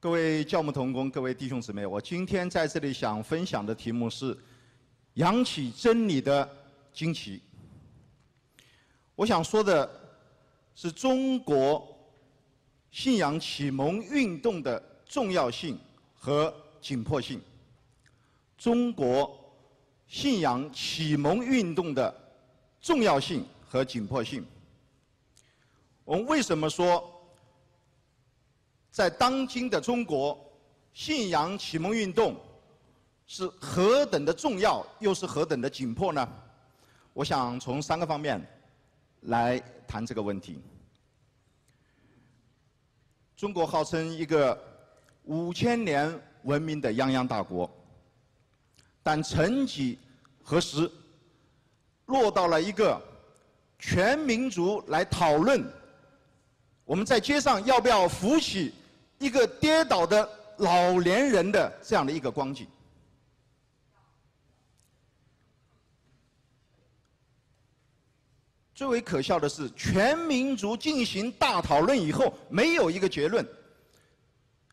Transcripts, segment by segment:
各位教牧同工，各位弟兄姊妹，我今天在这里想分享的题目是“扬起真理的旌旗”。我想说的是中国信仰启蒙运动的重要性和紧迫性。中国信仰启蒙运动的重要性和紧迫性。我们为什么说？在当今的中国，信仰启蒙运动是何等的重要，又是何等的紧迫呢？我想从三个方面来谈这个问题。中国号称一个五千年文明的泱泱大国，但曾几何时，落到了一个全民族来讨论，我们在街上要不要扶起？一个跌倒的老年人的这样的一个光景。最为可笑的是，全民族进行大讨论以后，没有一个结论。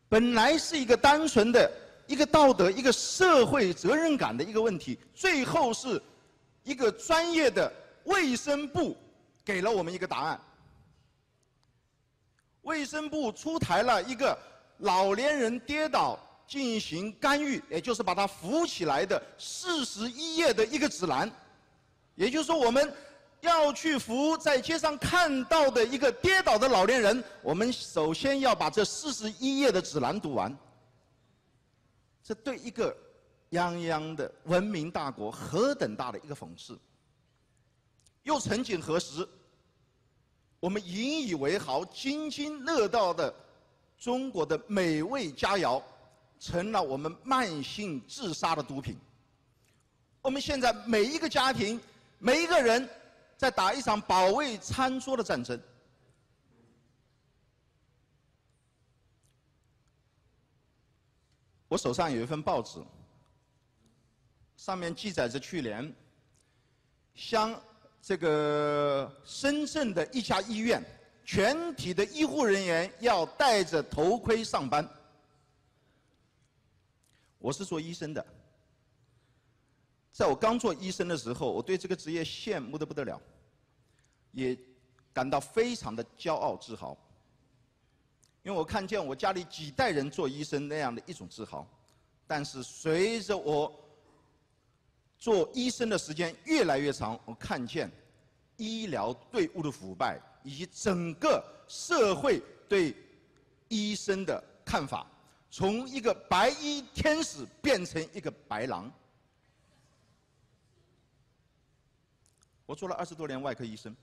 本来是一个单纯的一个道德、一个社会责任感的一个问题，最后是一个专业的卫生部给了我们一个答案。卫生部出台了一个老年人跌倒进行干预，也就是把他扶起来的四十一页的一个指南。也就是说，我们要去扶在街上看到的一个跌倒的老年人，我们首先要把这四十一页的指南读完。这对一个泱泱的文明大国何等大的一个讽刺！又曾几何时？我们引以为豪、津津乐道的中国的美味佳肴，成了我们慢性自杀的毒品。我们现在每一个家庭、每一个人，在打一场保卫餐桌的战争。我手上有一份报纸，上面记载着去年，香。这个深圳的一家医院，全体的医护人员要戴着头盔上班。我是做医生的，在我刚做医生的时候，我对这个职业羡慕的不得了，也感到非常的骄傲自豪，因为我看见我家里几代人做医生那样的一种自豪。但是随着我。做医生的时间越来越长，我看见医疗队伍的腐败，以及整个社会对医生的看法，从一个白衣天使变成一个白狼。我做了二十多年外科医生，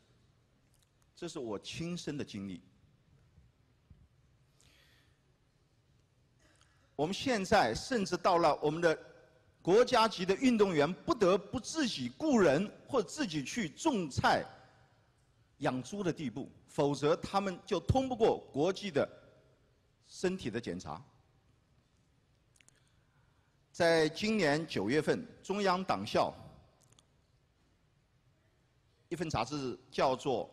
这是我亲身的经历。我们现在甚至到了我们的。国家级的运动员不得不自己雇人或自己去种菜、养猪的地步，否则他们就通不过国际的身体的检查。在今年九月份，中央党校一份杂志叫做《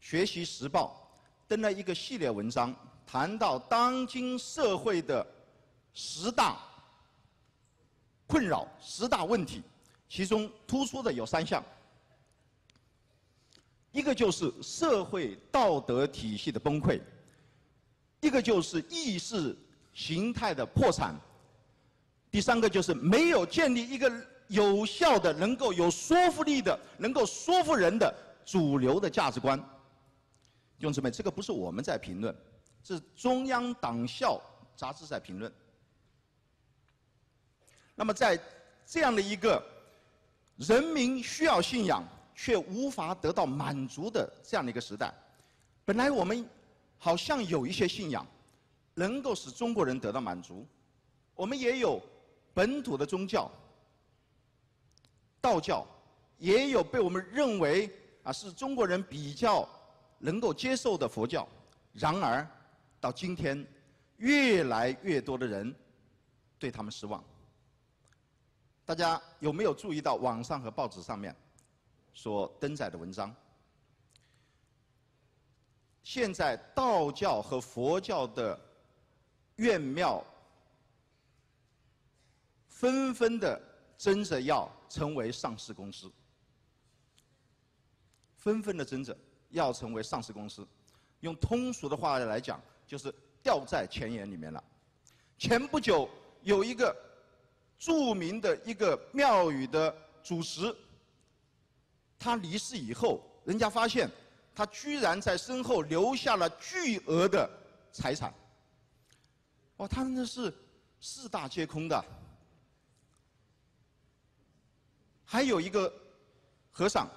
学习时报》，登了一个系列文章，谈到当今社会的十大。困扰十大问题，其中突出的有三项，一个就是社会道德体系的崩溃，一个就是意识形态的破产，第三个就是没有建立一个有效的、能够有说服力的、能够说服人的主流的价值观。弟兄姊妹，这个不是我们在评论，是中央党校杂志在评论。那么，在这样的一个人民需要信仰却无法得到满足的这样的一个时代，本来我们好像有一些信仰能够使中国人得到满足，我们也有本土的宗教，道教，也有被我们认为啊是中国人比较能够接受的佛教。然而，到今天，越来越多的人对他们失望。大家有没有注意到网上和报纸上面所登载的文章？现在道教和佛教的院庙纷纷的争着要成为上市公司，纷纷的争着要成为上市公司。用通俗的话来讲，就是掉在钱眼里面了。前不久有一个著名的一个庙宇的主持，他离世以后，人家发现他居然在身后留下了巨额的财产。哇，他那是四大皆空的。还有一个和尚，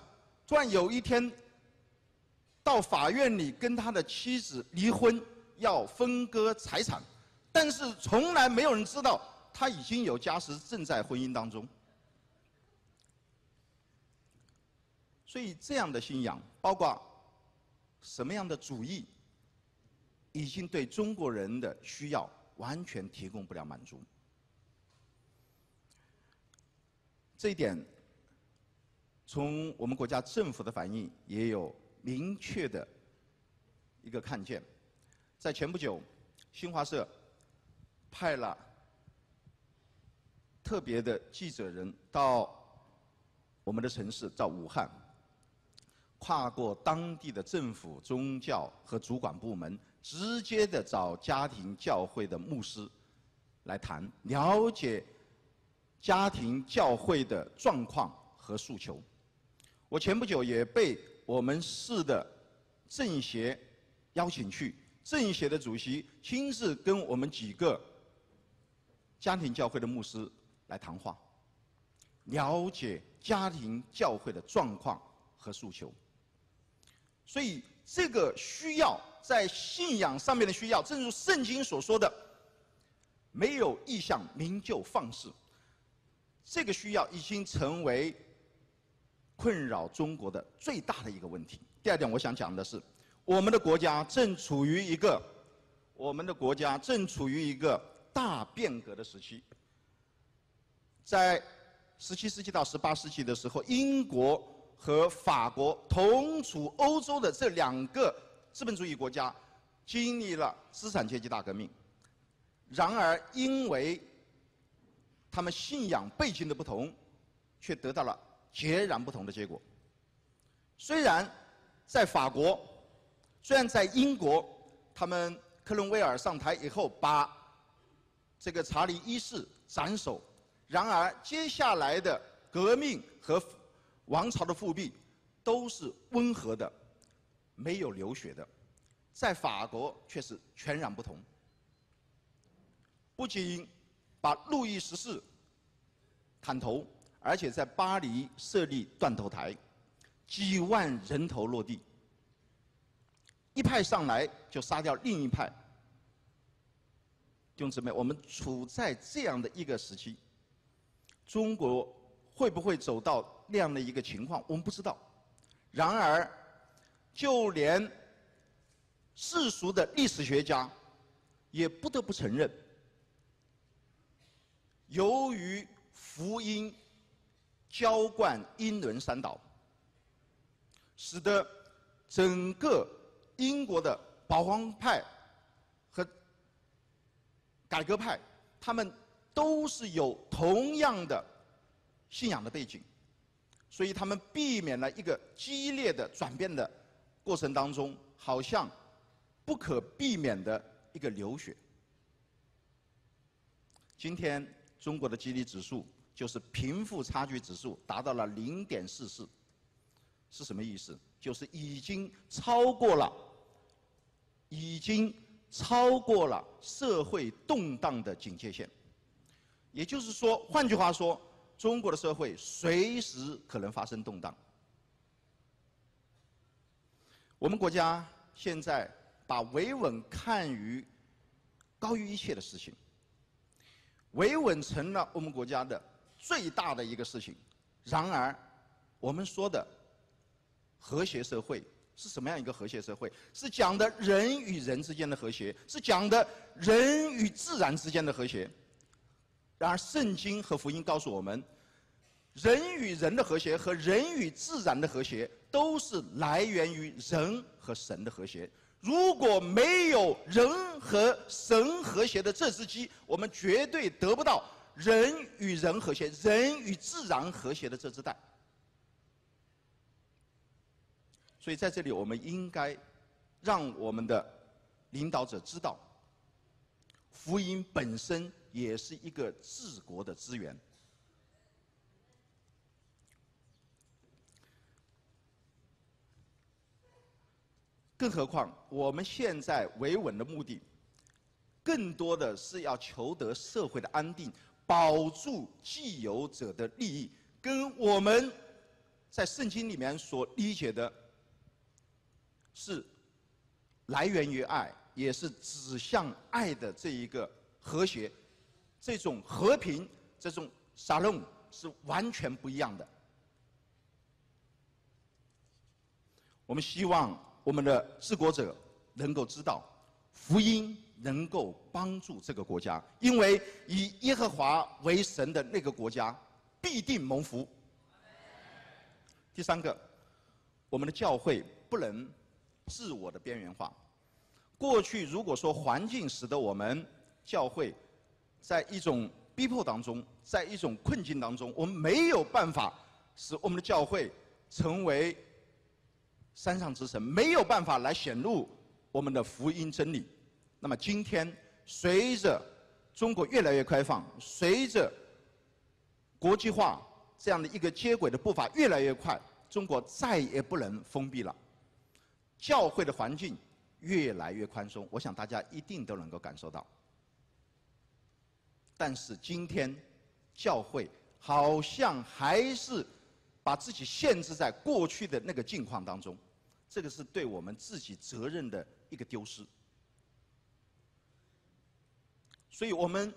突然有一天到法院里跟他的妻子离婚，要分割财产，但是从来没有人知道他已经有家室，正在婚姻当中。所以这样的信仰，包括什么样的主义，已经对中国人的需要。完全提供不了满足，这一点从我们国家政府的反应也有明确的一个看见。在前不久，新华社派了特别的记者人到我们的城市，到武汉，跨过当地的政府、宗教和主管部门。直接的找家庭教会的牧师来谈，了解家庭教会的状况和诉求。我前不久也被我们市的政协邀请去，政协的主席亲自跟我们几个家庭教会的牧师来谈话，了解家庭教会的状况和诉求。所以这个需要。在信仰上面的需要，正如圣经所说的，没有意向，名就放肆。这个需要已经成为困扰中国的最大的一个问题。第二点，我想讲的是，我们的国家正处于一个，我们的国家正处于一个大变革的时期。在十七世纪到十八世纪的时候，英国和法国同处欧洲的这两个。资本主义国家经历了资产阶级大革命，然而因为他们信仰背景的不同，却得到了截然不同的结果。虽然在法国，虽然在英国，他们克伦威尔上台以后把这个查理一世斩首，然而接下来的革命和王朝的复辟都是温和的。没有流血的，在法国却是全然不同。不仅把路易十四砍头，而且在巴黎设立断头台，几万人头落地。一派上来就杀掉另一派。弟兄姊妹，我们处在这样的一个时期，中国会不会走到那样的一个情况？我们不知道。然而。就连世俗的历史学家也不得不承认，由于福音浇灌英伦三岛，使得整个英国的保皇派和改革派，他们都是有同样的信仰的背景，所以他们避免了一个激烈的转变的。过程当中，好像不可避免的一个流血。今天中国的基力指数就是贫富差距指数达到了零点四四，是什么意思？就是已经超过了，已经超过了社会动荡的警戒线。也就是说，换句话说，中国的社会随时可能发生动荡。我们国家现在把维稳看于高于一切的事情，维稳成了我们国家的最大的一个事情。然而，我们说的和谐社会是什么样一个和谐社会？是讲的人与人之间的和谐，是讲的人与自然之间的和谐。然而，圣经和福音告诉我们。人与人的和谐和人与自然的和谐，都是来源于人和神的和谐。如果没有人和神和谐的这只鸡，我们绝对得不到人与人和谐、人与自然和谐的这只蛋。所以在这里，我们应该让我们的领导者知道，福音本身也是一个治国的资源。更何况，我们现在维稳的目的，更多的是要求得社会的安定，保住既有者的利益，跟我们在圣经里面所理解的，是来源于爱，也是指向爱的这一个和谐，这种和平，这种沙龙是完全不一样的。我们希望。我们的治国者能够知道，福音能够帮助这个国家，因为以耶和华为神的那个国家必定蒙福。第三个，我们的教会不能自我的边缘化。过去如果说环境使得我们教会在一种逼迫当中，在一种困境当中，我们没有办法使我们的教会成为。山上之神没有办法来显露我们的福音真理。那么今天，随着中国越来越开放，随着国际化这样的一个接轨的步伐越来越快，中国再也不能封闭了。教会的环境越来越宽松，我想大家一定都能够感受到。但是今天，教会好像还是。把自己限制在过去的那个境况当中，这个是对我们自己责任的一个丢失。所以我们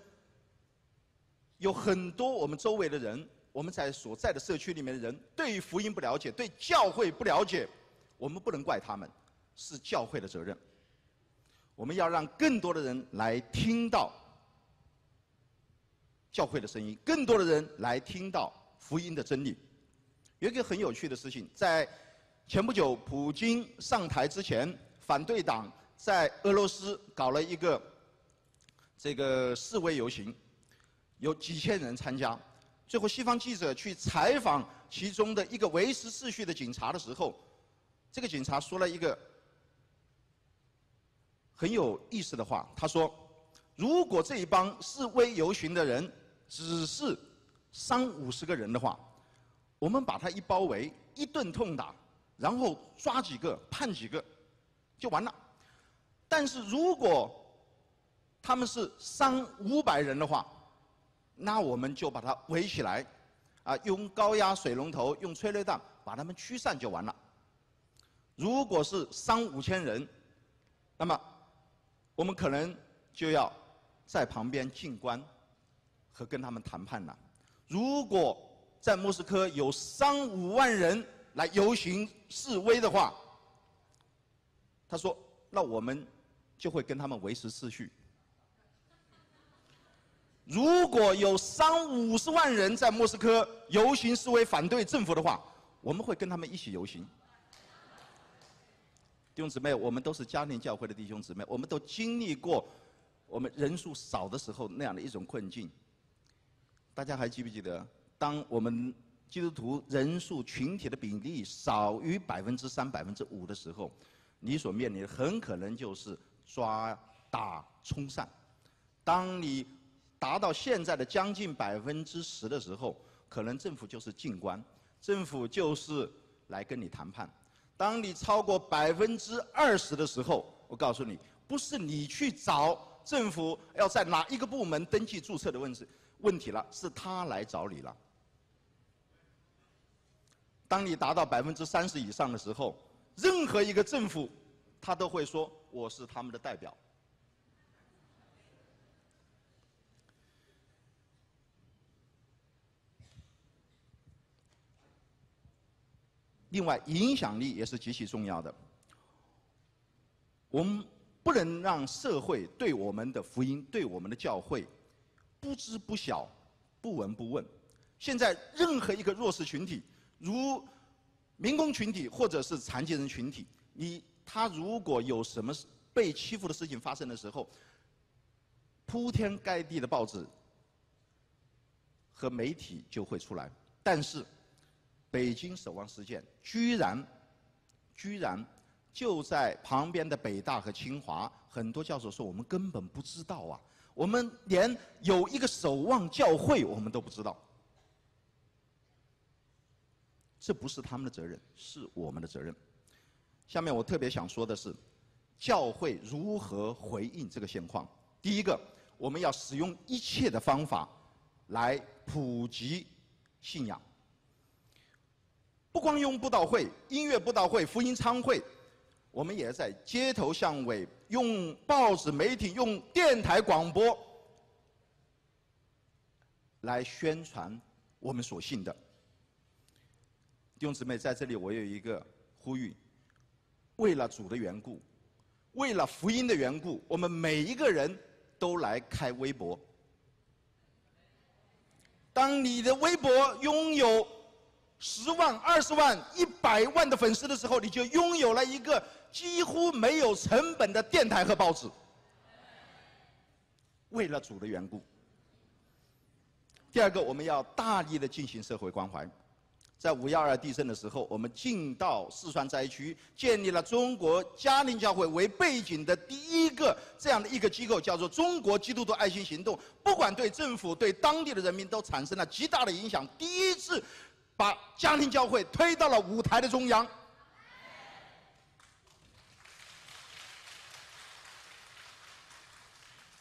有很多我们周围的人，我们在所在的社区里面的人，对于福音不了解，对教会不了解，我们不能怪他们，是教会的责任。我们要让更多的人来听到教会的声音，更多的人来听到福音的真理。有一个很有趣的事情，在前不久普京上台之前，反对党在俄罗斯搞了一个这个示威游行，有几千人参加。最后，西方记者去采访其中的一个维持秩序的警察的时候，这个警察说了一个很有意思的话。他说：“如果这一帮示威游行的人只是三五十个人的话。”我们把他一包围，一顿痛打，然后抓几个判几个，就完了。但是如果他们是三五百人的话，那我们就把他围起来，啊，用高压水龙头、用催泪弹把他们驱散就完了。如果是三五千人，那么我们可能就要在旁边静观和跟他们谈判了。如果在莫斯科有三五万人来游行示威的话，他说：“那我们就会跟他们维持秩序。如果有三五十万人在莫斯科游行示威反对政府的话，我们会跟他们一起游行。”弟兄姊妹，我们都是家庭教会的弟兄姊妹，我们都经历过我们人数少的时候那样的一种困境。大家还记不记得？当我们基督徒人数群体的比例少于百分之三、百分之五的时候，你所面临的很可能就是抓、打、冲散。当你达到现在的将近百分之十的时候，可能政府就是静观，政府就是来跟你谈判。当你超过百分之二十的时候，我告诉你，不是你去找政府要在哪一个部门登记注册的问题问题了，是他来找你了。当你达到百分之三十以上的时候，任何一个政府，他都会说我是他们的代表。另外，影响力也是极其重要的。我们不能让社会对我们的福音、对我们的教会不知不晓、不闻不问。现在，任何一个弱势群体。如民工群体或者是残疾人群体，你他如果有什么被欺负的事情发生的时候，铺天盖地的报纸和媒体就会出来。但是，北京守望事件居然，居然就在旁边的北大和清华，很多教授说我们根本不知道啊，我们连有一个守望教会我们都不知道。这不是他们的责任，是我们的责任。下面我特别想说的是，教会如何回应这个现况？第一个，我们要使用一切的方法来普及信仰。不光用布道会、音乐布道会、福音餐会，我们也在街头巷尾用报纸、媒体、用电台广播来宣传我们所信的。弟兄姊妹，在这里我有一个呼吁：为了主的缘故，为了福音的缘故，我们每一个人都来开微博。当你的微博拥有十万、二十万、一百万的粉丝的时候，你就拥有了一个几乎没有成本的电台和报纸。为了主的缘故。第二个，我们要大力的进行社会关怀。在五幺二地震的时候，我们进到四川灾区，建立了中国家庭教会为背景的第一个这样的一个机构，叫做中国基督徒爱心行动。不管对政府、对当地的人民都产生了极大的影响。第一次把家庭教会推到了舞台的中央。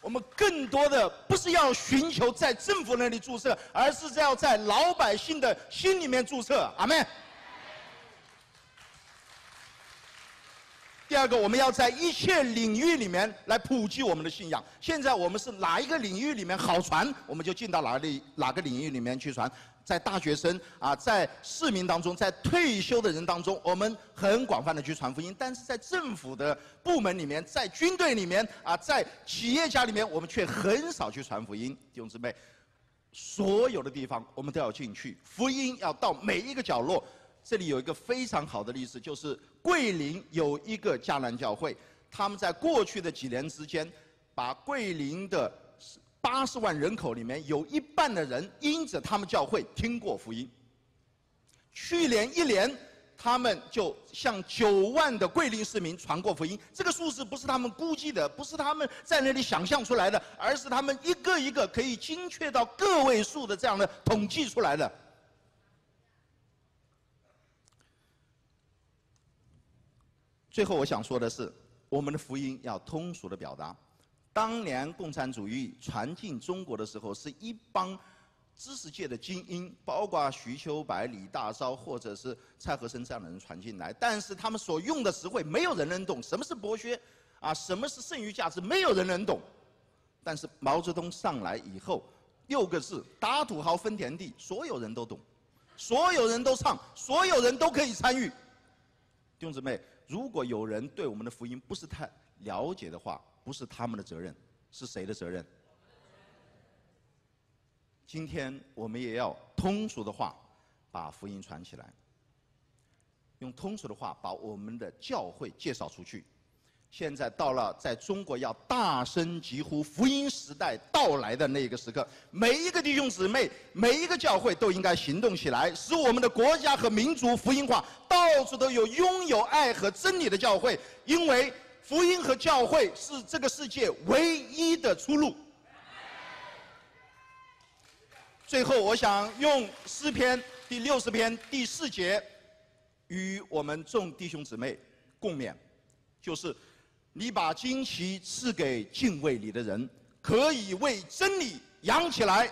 我们更多的不是要寻求在政府那里注册，而是要在老百姓的心里面注册。阿门。第二个，我们要在一切领域里面来普及我们的信仰。现在我们是哪一个领域里面好传，我们就进到哪里哪个领域里面去传。在大学生啊，在市民当中，在退休的人当中，我们很广泛的去传福音；但是在政府的部门里面，在军队里面啊，在企业家里面，我们却很少去传福音。弟兄姊妹，所有的地方我们都要进去，福音要到每一个角落。这里有一个非常好的例子，就是桂林有一个迦南教会，他们在过去的几年之间，把桂林的。八十万人口里面有一半的人因着他们教会听过福音。去年一年，他们就向九万的桂林市民传过福音。这个数字不是他们估计的，不是他们在那里想象出来的，而是他们一个一个可以精确到个位数的这样的统计出来的。最后我想说的是，我们的福音要通俗的表达。当年共产主义传进中国的时候，是一帮知识界的精英，包括徐秋白、李大钊或者是蔡和森这样的人传进来。但是他们所用的词汇，没有人能懂。什么是剥削？啊，什么是剩余价值？没有人能懂。但是毛泽东上来以后，六个字：打土豪分田地，所有人都懂，所有人都唱，所有人都可以参与。弟兄姊妹，如果有人对我们的福音不是太了解的话，不是他们的责任，是谁的责任？今天我们也要通俗的话把福音传起来，用通俗的话把我们的教会介绍出去。现在到了在中国要大声疾呼福音时代到来的那个时刻，每一个弟兄姊妹，每一个教会都应该行动起来，使我们的国家和民族福音化，到处都有拥有爱和真理的教会，因为。福音和教会是这个世界唯一的出路。最后，我想用诗篇第六十篇第四节，与我们众弟兄姊妹共勉，就是你把旌旗赐给敬畏你的人，可以为真理扬起来。